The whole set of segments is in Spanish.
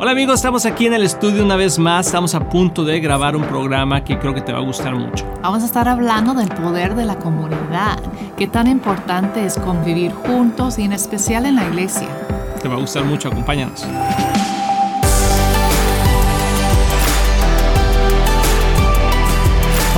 Hola amigos, estamos aquí en el estudio una vez más. Estamos a punto de grabar un programa que creo que te va a gustar mucho. Vamos a estar hablando del poder de la comunidad, qué tan importante es convivir juntos y en especial en la iglesia. Te va a gustar mucho, acompáñanos.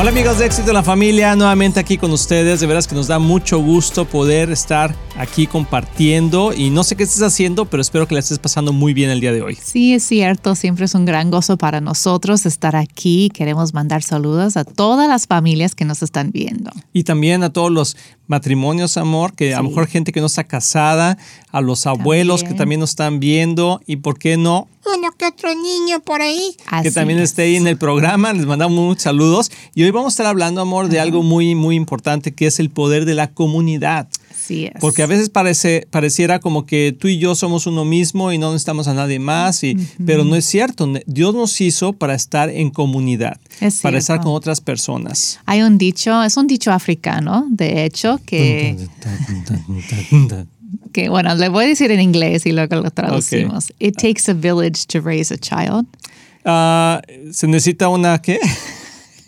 Hola amigos de Éxito de la Familia, nuevamente aquí con ustedes. De veras que nos da mucho gusto poder estar aquí compartiendo y no sé qué estés haciendo, pero espero que la estés pasando muy bien el día de hoy. Sí, es cierto, siempre es un gran gozo para nosotros estar aquí. Queremos mandar saludos a todas las familias que nos están viendo. Y también a todos los matrimonios, amor, que a lo mejor gente que no está casada, a los abuelos que también nos están viendo y por qué no uno que otro niño por ahí. que también esté ahí en el programa. Les mandamos muchos saludos. Y hoy vamos a estar hablando, amor, de algo muy, muy importante que es el poder de la comunidad. Sí es. Porque a veces parece, pareciera como que tú y yo somos uno mismo y no necesitamos a nadie más, y, pero no es cierto. Dios nos hizo para estar en comunidad, para estar con otras personas. Hay un dicho, es un dicho africano, de hecho, que... que bueno, le voy a decir en inglés y luego lo traducimos. It takes a village to raise a child. Ah, ¿Se necesita una qué?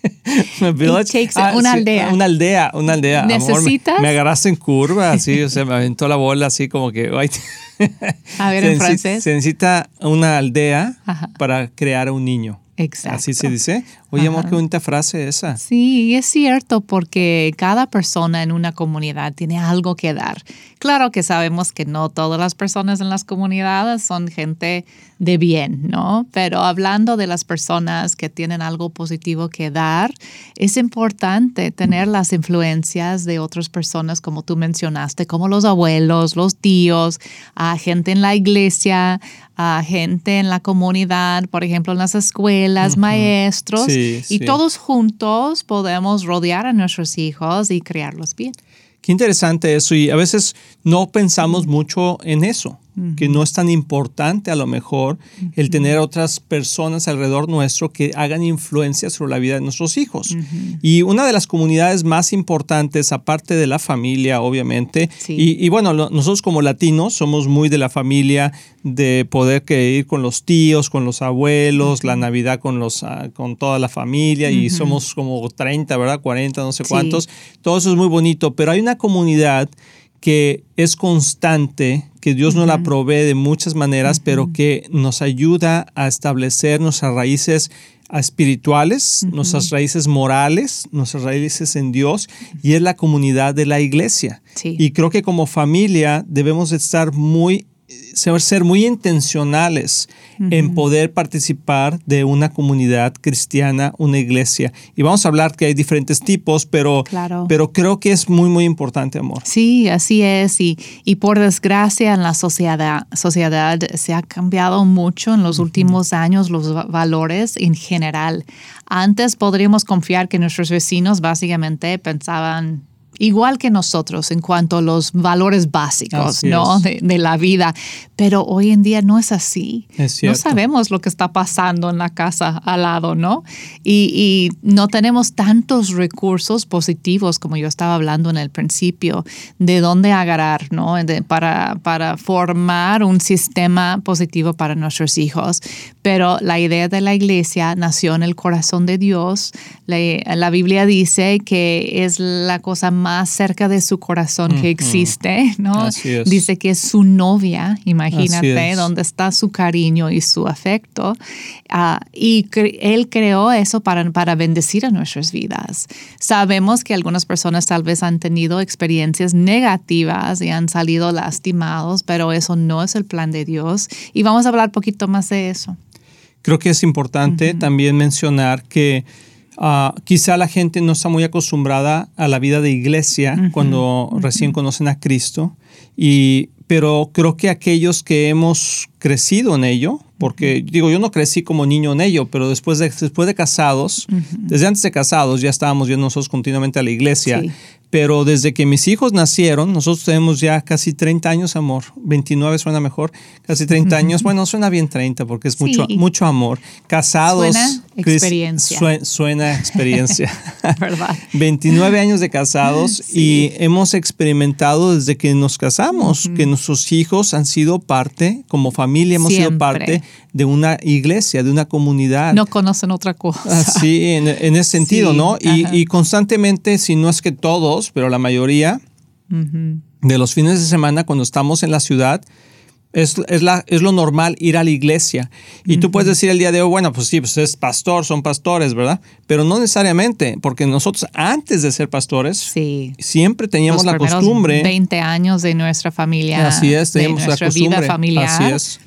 It ah, una aldea. Una aldea, una aldea. ¿Necesitas? me, agarraste en curva, así, o sea, me aventó la bola así como que... a ver, en francés. Se necesita una aldea para crear un niño. Exacto. Así se dice. Oye, amor, qué bonita frase esa. Sí, es cierto, porque cada persona en una comunidad tiene algo que dar. Claro que sabemos que no todas las personas en las comunidades son gente de bien, ¿no? Pero hablando de las personas que tienen algo positivo que dar, es importante tener las influencias de otras personas, como tú mencionaste, como los abuelos, los tíos, a gente en la iglesia, a gente en la comunidad, por ejemplo, en las escuelas, maestros, y todos juntos podemos rodear a nuestros hijos y criarlos bien. Qué interesante eso y a veces no pensamos mucho en eso que no es tan importante a lo mejor el tener otras personas alrededor nuestro que hagan influencia sobre la vida de nuestros hijos. Y una de las comunidades más importantes, aparte de la familia, obviamente, y, bueno, nosotros como latinos somos muy de la familia, de poder ir con los tíos, con los abuelos, la Navidad con, los, ah, con toda la familia, y somos como 30, ¿verdad? 40, no sé cuántos. Todo eso es muy bonito, pero hay una comunidad que es constante, que Dios nos la provee de muchas maneras, pero que nos ayuda a establecer nuestras raíces espirituales, nuestras raíces morales, nuestras raíces en Dios, y es la comunidad de la iglesia. Y creo que como familia debemos estar muy ser muy intencionales en poder participar de una comunidad cristiana, una iglesia. Y vamos a hablar que hay diferentes tipos, pero, pero creo que es muy, muy importante, amor. Sí, así es. Y, y por desgracia en la sociedad, sociedad se ha cambiado mucho en los últimos años los valores en general. Antes podríamos confiar que nuestros vecinos básicamente pensaban igual que nosotros en cuanto a los valores básicos ¿no? de, la vida, pero hoy en día no es así. no sabemos lo que está pasando en la casa al lado, ¿no? Y, no tenemos tantos recursos positivos como yo estaba hablando en el principio, de dónde agarrar, ¿no? para, para formar un sistema positivo para nuestros hijos. Pero la idea de la iglesia nació en el corazón de Dios. La, la Biblia dice que es la cosa más cerca de su corazón que existe, ¿no? Dice que es su novia, imagínate, donde está su cariño y su afecto. Ah, y Él creó eso para, para bendecir a nuestras vidas. Sabemos que algunas personas tal vez han tenido experiencias negativas y han salido lastimados, pero eso no es el plan de Dios. Y vamos a hablar un poquito más de eso. Creo que es importante también mencionar que Ah, quizá la gente no está muy acostumbrada a la vida de iglesia cuando recién conocen a Cristo, y, pero creo que aquellos que hemos crecido en ello, porque digo, yo no crecí como niño en ello, pero después de, después de casados, desde antes de casados ya estábamos yendo nosotros continuamente a la iglesia, pero desde que mis hijos nacieron, nosotros tenemos ya casi 30 años, amor. 29 suena mejor, casi 30 años. Bueno, suena bien 30 porque es mucho, mucho amor. Casados. Suena experiencia. suena experiencia. ¿Verdad? 29 años de casados y hemos experimentado desde que nos casamos, que nuestros hijos han sido parte, como familia hemos sido parte de una iglesia, de una comunidad. No conocen otra cosa. Así, en, en ese sentido, Sí, ¿no? Y constantemente, si no es que todos, pero la mayoría de los fines de semana cuando estamos en la ciudad, es, es, la, es lo normal ir a la iglesia. Y tú puedes decir el día de hoy, bueno, pues sí, pues es pastor, son pastores, ¿verdad? Pero no necesariamente, porque nosotros antes de ser pastores, Sí. siempre teníamos Los la costumbre. 20 años de nuestra familia. Así es, de teníamos la nuestra costumbre. vida familiar. Así es.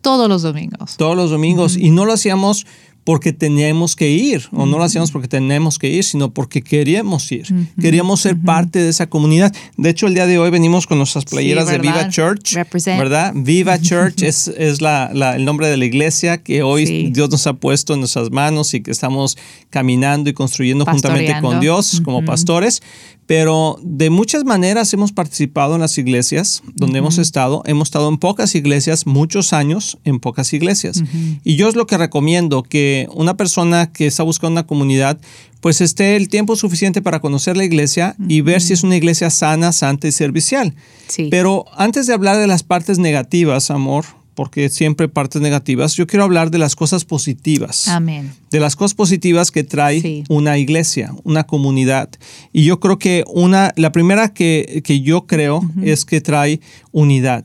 Todos los domingos. todos los domingos y no lo hacíamos porque teníamos que ir o no lo hacíamos porque tenemos que ir, sino porque queríamos ir. Queríamos ser parte de esa comunidad. De hecho, el día de hoy venimos con nuestras playeras de ¿verdad? Viva Church, Represent. ¿verdad? Viva Church es, es la, la- el nombre de la iglesia que hoy Sí. Dios nos ha puesto en nuestras manos y que estamos caminando y construyendo juntamente con. Dios como pastores. Pero de muchas maneras hemos participado en las iglesias donde hemos estado. Hemos estado en pocas iglesias, muchos años en pocas iglesias. Y yo es lo que recomiendo, que una persona que está buscando una comunidad, pues esté el tiempo suficiente para conocer la iglesia y ver si es una iglesia sana, santa y servicial. Sí. Pero antes de hablar de las partes negativas, amor, porque siempre hay partes negativas, yo quiero hablar de las cosas positivas Amén. de las cosas positivas que trae Sí. una iglesia, una comunidad. Y yo creo que una, la primera que, que yo creo es que trae unidad.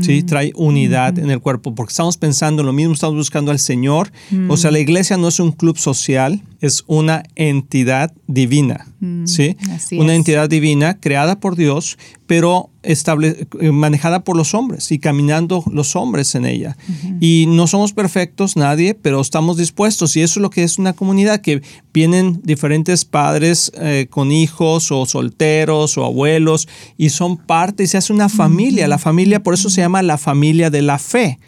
Sí, trae unidad en el cuerpo, porque estamos pensando en lo mismo, estamos buscando al Señor. O sea, la iglesia no es un club social, es una entidad divina. ¿Sí? así Una es. entidad divina creada por Dios, pero estable, eh, manejada por los hombres y caminando los hombres en ella. Y no somos perfectos, nadie, pero estamos dispuestos. Y eso es lo que es una comunidad, que vienen diferentes padres eh, con hijos o solteros o abuelos y son parte y se hace una familia. La familia, por eso se llama la familia de la fe.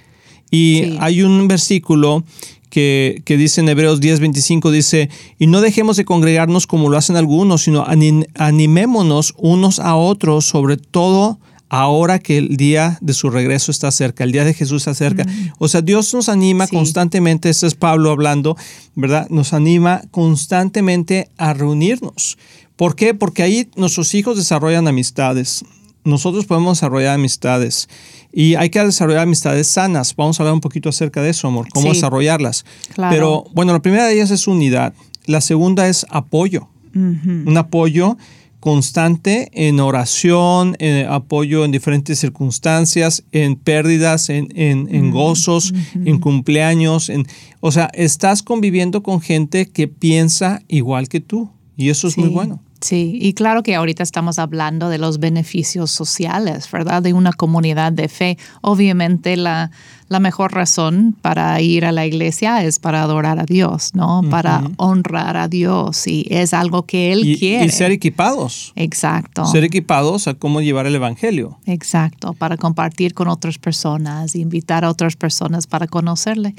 Y Sí. hay un versículo que, que dice en Hebreos 10, 25, dice, y no dejemos de congregarnos como lo hacen algunos, sino ani- animémonos unos a otros, sobre todo ahora que el día de su regreso está cerca, el día de Jesús está cerca. O sea, Dios nos anima Sí. constantemente, este es Pablo hablando, ¿verdad? Nos anima constantemente a reunirnos. ¿Por qué? Porque ahí nuestros hijos desarrollan amistades. Nosotros podemos desarrollar amistades y hay que desarrollar amistades sanas. Vamos a hablar un poquito acerca de eso, amor, cómo Sí. desarrollarlas. Claro. Pero bueno, la primera de ellas es unidad. La segunda es apoyo. Un apoyo constante en oración, en apoyo en diferentes circunstancias, en pérdidas, en, en- en gozos, en cumpleaños. En, o sea, estás conviviendo con gente que piensa igual que tú y eso es muy bueno. Sí, y claro que ahorita estamos hablando de los beneficios sociales, ¿verdad? De una comunidad de fe. Obviamente la, la mejor razón para ir a la iglesia es para adorar a Dios, ¿no? Para honrar a Dios y es algo que Él Y, quiere. y ser equipados. Exacto. Ser equipados a cómo llevar el evangelio. Exacto, para compartir con otras personas, invitar a otras personas para conocerle.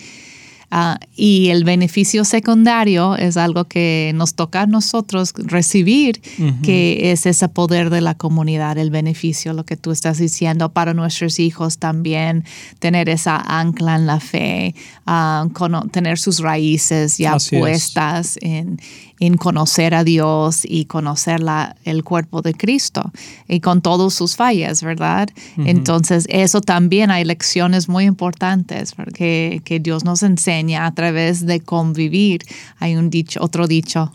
Ah, y el beneficio secundario es algo que nos toca a nosotros recibir, que es ese poder de la comunidad, el beneficio, lo que tú estás diciendo para nuestros hijos también, tener esa ancla en la fe, ah, tener sus raíces ya Así es. puestas en, en conocer a Dios y conocer la, el cuerpo de Cristo y con todas sus fallas, ¿verdad? Entonces, eso también hay lecciones muy importantes porque, que Dios nos enseña a través de convivir. Hay un dicho, otro dicho,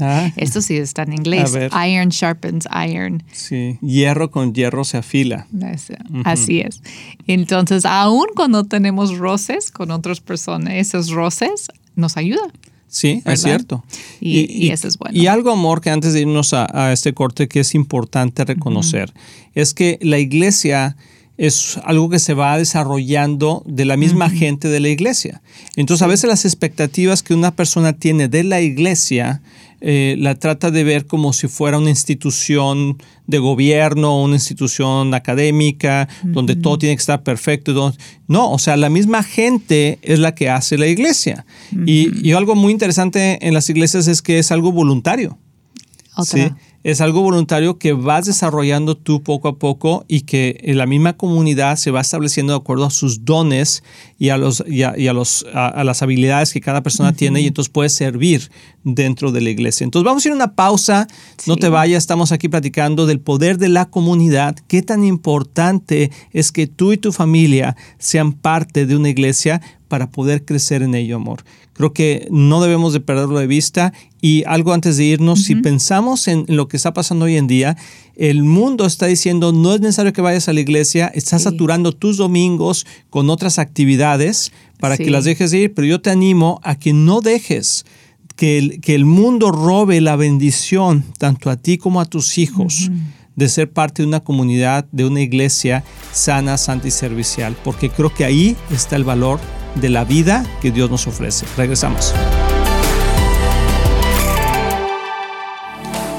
Ah. esto sí está en inglés, iron sharpens iron. Sí. Hierro con hierro se afila. Es- Así es. Entonces, aún cuando tenemos roces con otras personas, esos roces nos ayudan. Sí, ¿Verdad? es cierto. Y- y eso es bueno. Y algo, amor, que antes de irnos a, a este corte que es importante reconocer, es que la iglesia es algo que se va desarrollando de la misma gente de la iglesia. Entonces, a veces las expectativas que una persona tiene de la iglesia eh, la trata de ver como si fuera una institución de gobierno, una institución académica, donde todo tiene que estar perfecto. todo. No, o sea, la misma gente es la que hace la iglesia. y, y algo muy interesante en las iglesias es que es algo voluntario. Otra. ¿sí? Es algo voluntario que vas desarrollando tú poco a poco y que la misma comunidad se va estableciendo de acuerdo a sus dones y a, los, y a, los, a, las habilidades que cada persona tiene y entonces puede servir dentro de la iglesia. Entonces vamos a ir a una pausa, no te vayas, estamos aquí platicando del poder de la comunidad, qué tan importante es que tú y tu familia sean parte de una iglesia para poder crecer en ello, amor. Creo que no debemos de perderlo de vista. Y algo antes de irnos, si pensamos en lo que está pasando hoy en día, el mundo está diciendo no es necesario que vayas a la iglesia, estás saturando tus domingos con otras actividades para que las dejes ir, pero yo te animo a que no dejes que el, que el mundo robe la bendición tanto a ti como a tus hijos de ser parte de una comunidad, de una iglesia sana, santa y servicial, porque creo que ahí está el valor de la vida que Dios nos ofrece. Regresamos.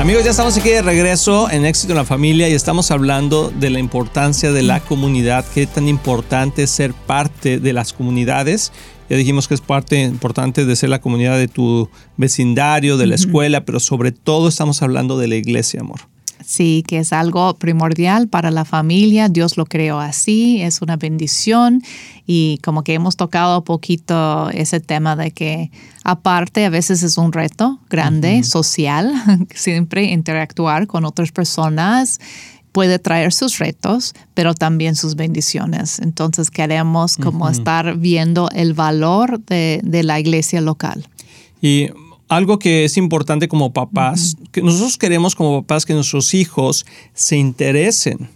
Amigos, ya estamos aquí de regreso en Éxito en la Familia y estamos hablando de la importancia de la comunidad, qué tan importante es ser parte de las comunidades. Ya dijimos que es parte importante de ser la comunidad de tu vecindario, de la escuela, pero sobre todo estamos hablando de la iglesia, amor. Sí, que es algo primordial para la familia. Dios lo creó así, es una bendición y como que hemos tocado poquito ese tema de que aparte a veces es un reto grande, social, siempre interactuar con otras personas puede traer sus retos, pero también sus bendiciones. Entonces queremos como estar viendo el valor de, de la iglesia local. Y algo que es importante como papás, que nosotros queremos como papás que nuestros hijos se interesen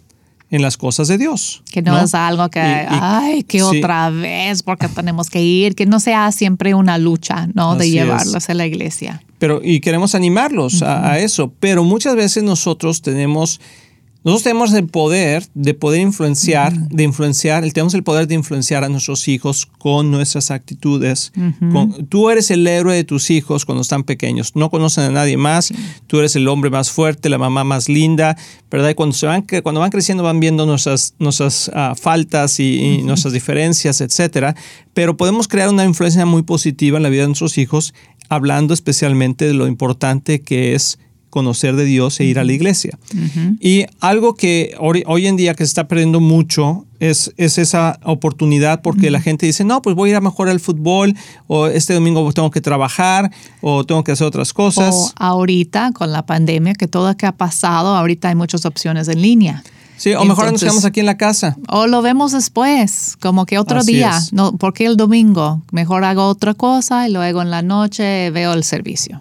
en las cosas de Dios. Que no, es algo que, ay, que otra vez, porque tenemos que ir, que no sea siempre una lucha, ¿no? de llevarlos a la iglesia. Pero, y queremos animarlos a, eso, pero muchas veces nosotros tenemos nosotros tenemos el poder de poder influenciar, de influenciar, tenemos el poder de influenciar a nuestros hijos con nuestras actitudes. tú eres el héroe de tus hijos cuando están pequeños. No conocen a nadie más. Tú eres el hombre más fuerte, la mamá más linda, ¿verdad? Y cuando, se van, cuando van creciendo van viendo nuestras, nuestras ah, faltas y, nuestras diferencias, etcétera. Pero podemos crear una influencia muy positiva en la vida de nuestros hijos, hablando especialmente de lo importante que es conocer de Dios e ir a la iglesia. Y algo que hoy, en día que se está perdiendo mucho es, es esa oportunidad porque la gente dice, no, pues voy a ir a mejor al fútbol o este domingo tengo que trabajar o tengo que hacer otras cosas. O ahorita con la pandemia, que todo que ha pasado, ahorita hay muchas opciones en línea. Sí, o mejor nos quedamos aquí en la casa. O lo vemos después, como que otro día. No, porque el domingo? Mejor hago otra cosa y luego en la noche veo el servicio.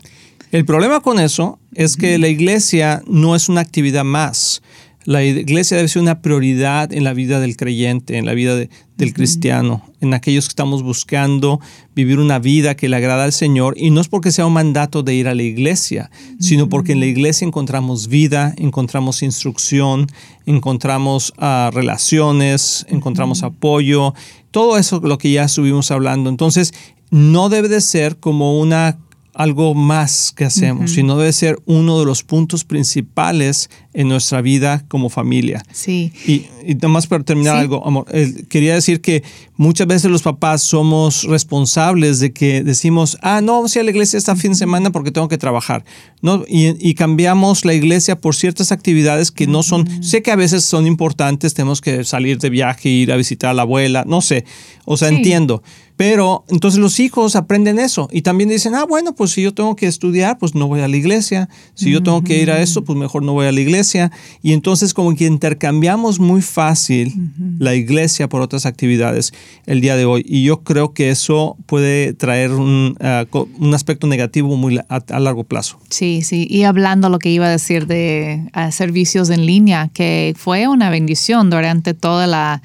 El problema con eso es que la iglesia no es una actividad más. La iglesia debe ser una prioridad en la vida del creyente, en la vida de- del cristiano, en aquellos que estamos buscando vivir una vida que le agrada al Señor. Y no es porque sea un mandato de ir a la iglesia, sino porque en la iglesia encontramos vida, encontramos instrucción, encontramos ah, relaciones, encontramos apoyo, todo eso lo que ya estuvimos hablando. Entonces, no debe de ser como una algo más que hacemos, sino debe ser uno de los puntos principales en nuestra vida como familia. Sí. Y, y nomás para terminar Sí. algo, amor, eh, quería decir que muchas veces los papás somos responsables de que decimos, ah, no, vamos a ir a la iglesia este fin de semana porque tengo que trabajar. ¿no? Y, y cambiamos la iglesia por ciertas actividades que no son, sé que a veces son importantes, tenemos que salir de viaje, ir a visitar a la abuela, no sé, o sea, Sí. entiendo. Pero entonces los hijos aprenden eso y también dicen, ah, bueno, pues si yo tengo que estudiar, pues no voy a la iglesia. Si yo tengo que ir a esto, pues mejor no voy a la iglesia. Y entonces como que intercambiamos muy fácil la iglesia por otras actividades el día de hoy. Y yo creo que eso puede traer un, ah, co- un aspecto negativo muy a, a largo plazo. Sí, sí. Y hablando lo que iba a decir de ah, servicios en línea, que fue una bendición durante toda la...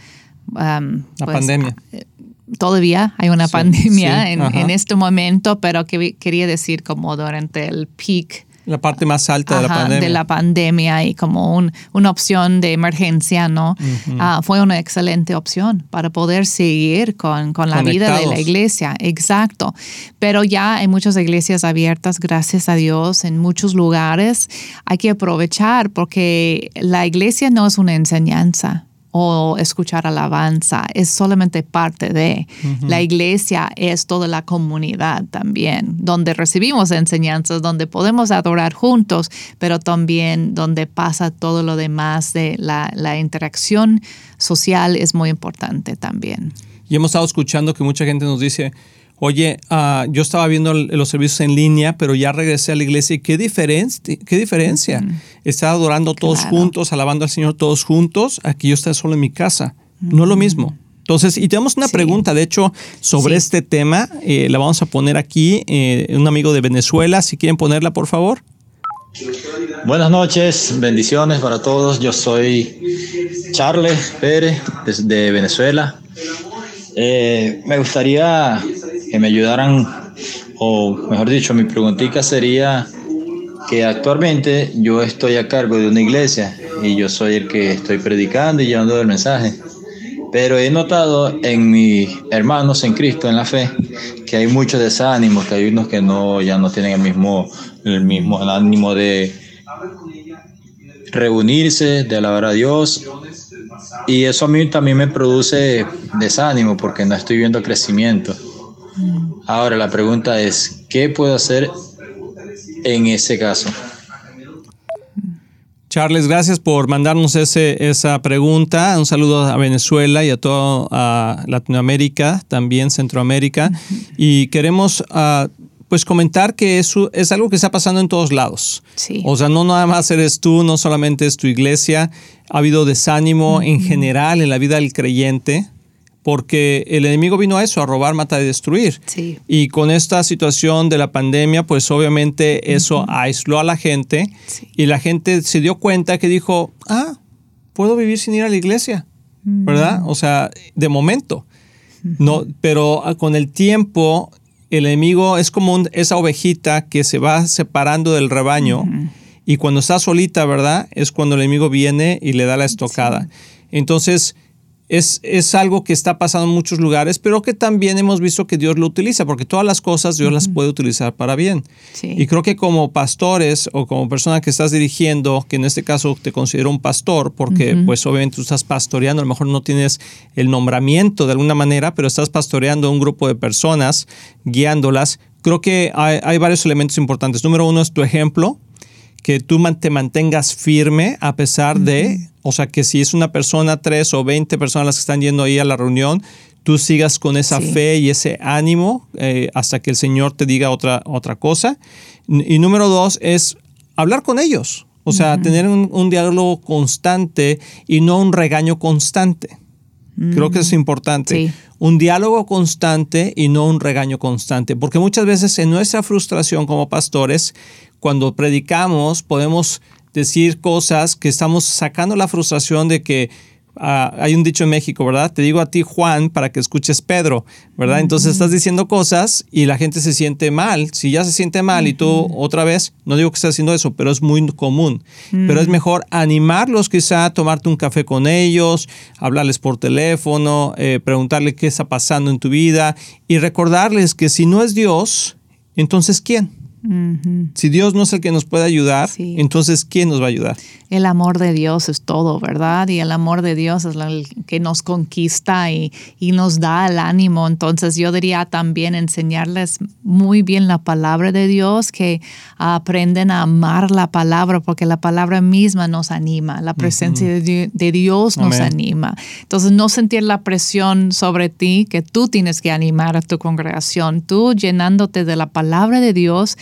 um, La pues, pandemia. Todavía hay una Sí, pandemia sí, en, en este momento, pero que quería decir como durante el peak La parte más alta de la pandemia. de la pandemia y como un- una opción de emergencia, ¿no? Ah, fue una excelente opción para poder seguir con, con la vida de la iglesia. Exacto. Pero ya hay muchas iglesias abiertas, gracias a Dios, en muchos lugares. Hay que aprovechar porque la iglesia no es una enseñanza o escuchar alabanza, es solamente parte de. La iglesia es toda la comunidad también, donde recibimos enseñanzas, donde podemos adorar juntos, pero también donde pasa todo lo demás de la, la interacción social es muy importante también. Y hemos estado escuchando que mucha gente nos dice, oye, ah, yo estaba viendo los servicios en línea, pero ya regresé a la iglesia y qué, diferencia qué diferencia. Estaba adorando todos Claro. juntos, alabando al Señor todos juntos, aquí yo estoy solo en mi casa. No es lo mismo. Entonces, y tenemos una Sí. pregunta, de hecho, sobre Sí. este tema, eh, la vamos a poner aquí, eh, un amigo de Venezuela, si quieren ponerla, por favor. Buenas noches, bendiciones para todos. Yo soy Charles Pérez desde Venezuela. Eh, me gustaría que me ayudaran, o mejor dicho, mi preguntita sería que actualmente yo estoy a cargo de una iglesia y yo soy el que estoy predicando y llevando el mensaje. Pero he notado en mis hermanos en Cristo, en la fe, que hay mucho desánimo, que hay unos que no, ya no tienen el mismo, el mismo ánimo de reunirse, de alabar a Dios. Y eso a mí también me produce desánimo porque no estoy viendo crecimiento. Ahora la pregunta es, ¿qué puedo hacer en ese caso? Charles, gracias por mandarnos ese, esa pregunta. Un saludo a Venezuela y a toda Latinoamérica, también Centroamérica. Y queremos ah, pues comentar que eso es algo que está pasando en todos lados. Sí. O sea, no nada más eres tú, no solamente es tu iglesia. Ha habido desánimo en general en la vida del creyente porque el enemigo vino a eso, a robar, matar y destruir. Sí. Y con esta situación de la pandemia, pues obviamente eso aisló a la gente Sí. y la gente se dio cuenta que dijo, ah, puedo vivir sin ir a la iglesia, ¿verdad? O sea, de momento. No, pero ah, con el tiempo el enemigo es como un- esa ovejita que se va separando del rebaño y cuando está solita, ¿verdad? Es cuando el enemigo viene y le da la estocada. Entonces, es, es algo que está pasando en muchos lugares, pero que también hemos visto que Dios lo utiliza, porque todas las cosas Dios las puede utilizar para bien. Sí. Y creo que como pastores o como persona que estás dirigiendo, que en este caso te considero un pastor, porque pues obviamente tú estás pastoreando, a lo mejor no tienes el nombramiento de alguna manera, pero estás pastoreando a un grupo de personas, guiándolas. Creo que hay, hay varios elementos importantes. Número uno es tu ejemplo, que tú te mantengas firme a pesar de, o sea, que si es una persona, tres o veinte personas las que están yendo ahí a la reunión, tú sigas con esa Sí. fe y ese ánimo eh, hasta que el Señor te diga otra, otra cosa. Y número dos es hablar con ellos, o sea, tener un, un diálogo constante y no un regaño constante. Creo que es importante. Sí. Un diálogo constante y no un regaño constante. Porque muchas veces en nuestra frustración como pastores, cuando predicamos, podemos decir cosas que estamos sacando la frustración de que ah, hay un dicho en México, ¿verdad? Te digo a ti, Juan, para que escuches Pedro, ¿verdad? Entonces estás diciendo cosas y la gente se siente mal. Si ya se siente mal y tú otra vez, no digo que estés haciendo eso, pero es muy común. Pero es mejor animarlos quizá, tomarte un café con ellos, hablarles por teléfono, eh, preguntarle qué está pasando en tu vida y recordarles que si no es Dios, entonces ¿quién? Si Dios no es el que nos puede ayudar, Sí. entonces ¿quién nos va a ayudar? El amor de Dios es todo, ¿verdad? Y el amor de Dios es el que nos conquista y, y nos da el ánimo. Entonces yo diría también enseñarles muy bien la palabra de Dios, que aprenden a amar la palabra, porque la palabra misma nos anima, la presencia de, Di- de Dios nos Amén. anima. Entonces no sentir la presión sobre ti, que tú tienes que animar a tu congregación, tú llenándote de la palabra de Dios.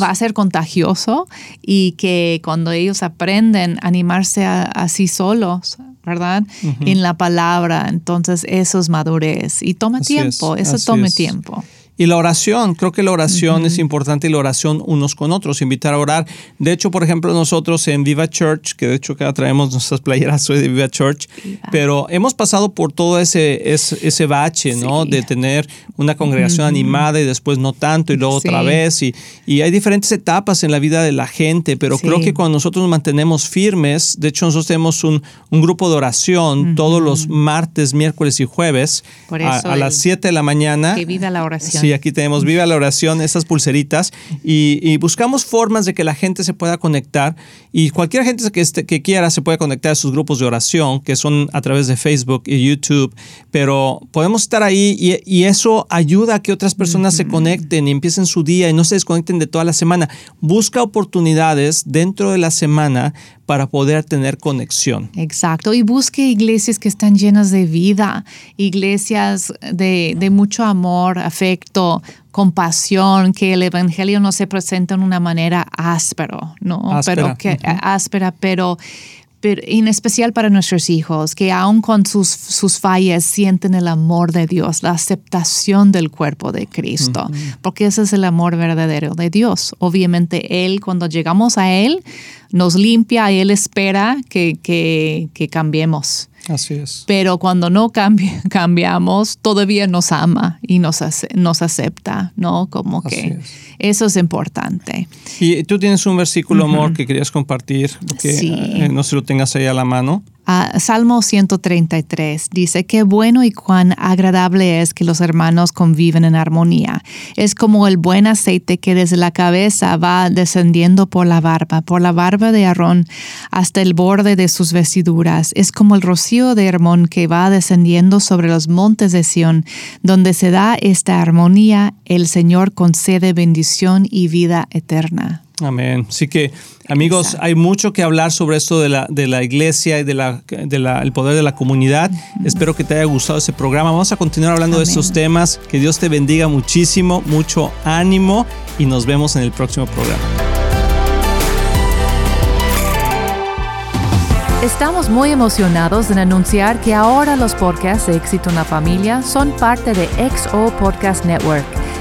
Va a ser contagioso y que cuando ellos aprenden a animarse a, así solos, ¿verdad? En la palabra, entonces eso es madurez y toma Así tiempo, es, eso así tome es. tiempo. Y la oración, creo que la oración es importante y la oración unos con otros, invitar a orar. De hecho, por ejemplo, nosotros en Viva Church, que de hecho acá traemos nuestras playeras, soy de Viva Church, pero hemos pasado por todo ese, ese, ese bache, ¿no? De tener una congregación animada y después no tanto y luego Sí. otra vez. Y, y hay diferentes etapas en la vida de la gente, pero Sí. creo que cuando nosotros nos mantenemos firmes, de hecho nosotros tenemos un, un grupo de oración todos los martes, miércoles y jueves Por a, eso a las el- 7 de la mañana. Que viva la oración. Sí, aquí tenemos Viva la Oración, esas pulseritas, y, y buscamos formas de que la gente se pueda conectar y cualquier gente que quiera se puede conectar a sus grupos de oración, que son a través de Facebook y YouTube, pero podemos estar ahí y, y eso ayuda a que otras personas se conecten y empiecen su día y no se desconecten de toda la semana. Busca oportunidades dentro de la semana para poder tener conexión. Exacto, y busque iglesias que están llenas de vida, iglesias de, de mucho amor, afecto, compasión, que el evangelio no se presenta en una manera áspero, ¿no? Áspera, Pero que, áspera, pero, pero en especial para nuestros hijos, que aun con sus, sus fallas sienten el amor de Dios, la aceptación del cuerpo de Cristo, porque ese es el amor verdadero de Dios. Obviamente Él, cuando llegamos a Él, nos limpia y Él espera que, que, que cambiemos. Así es. Pero cuando no cambi- cambiamos, todavía nos ama y nos, ace- nos acepta, ¿no? Como Así que es. Eso es importante. Y tú tienes un versículo, amor, que querías compartir, que Sí. eh, no se lo tengas ahí a la mano. Ah, Salmo 133 dice, qué bueno y cuán agradable es que los hermanos conviven en armonía. Es como el buen aceite que desde la cabeza va descendiendo por la barba, por la barba de Aarón hasta el borde de sus vestiduras. Es como el rocío de Hermón que va descendiendo sobre los montes de Sión. Donde se da esta armonía, el Señor concede bendición y vida eterna. Amén. Así que, amigos, Exacto. hay mucho que hablar sobre esto de la, de la iglesia y del de la, el poder de la comunidad. Espero que te haya gustado ese programa. Vamos a continuar hablando de estos temas. Que Dios te bendiga muchísimo, mucho ánimo y nos vemos en el próximo programa. Estamos muy emocionados en anunciar que ahora los podcasts de Éxito en la Familia son parte de XO Podcast Network,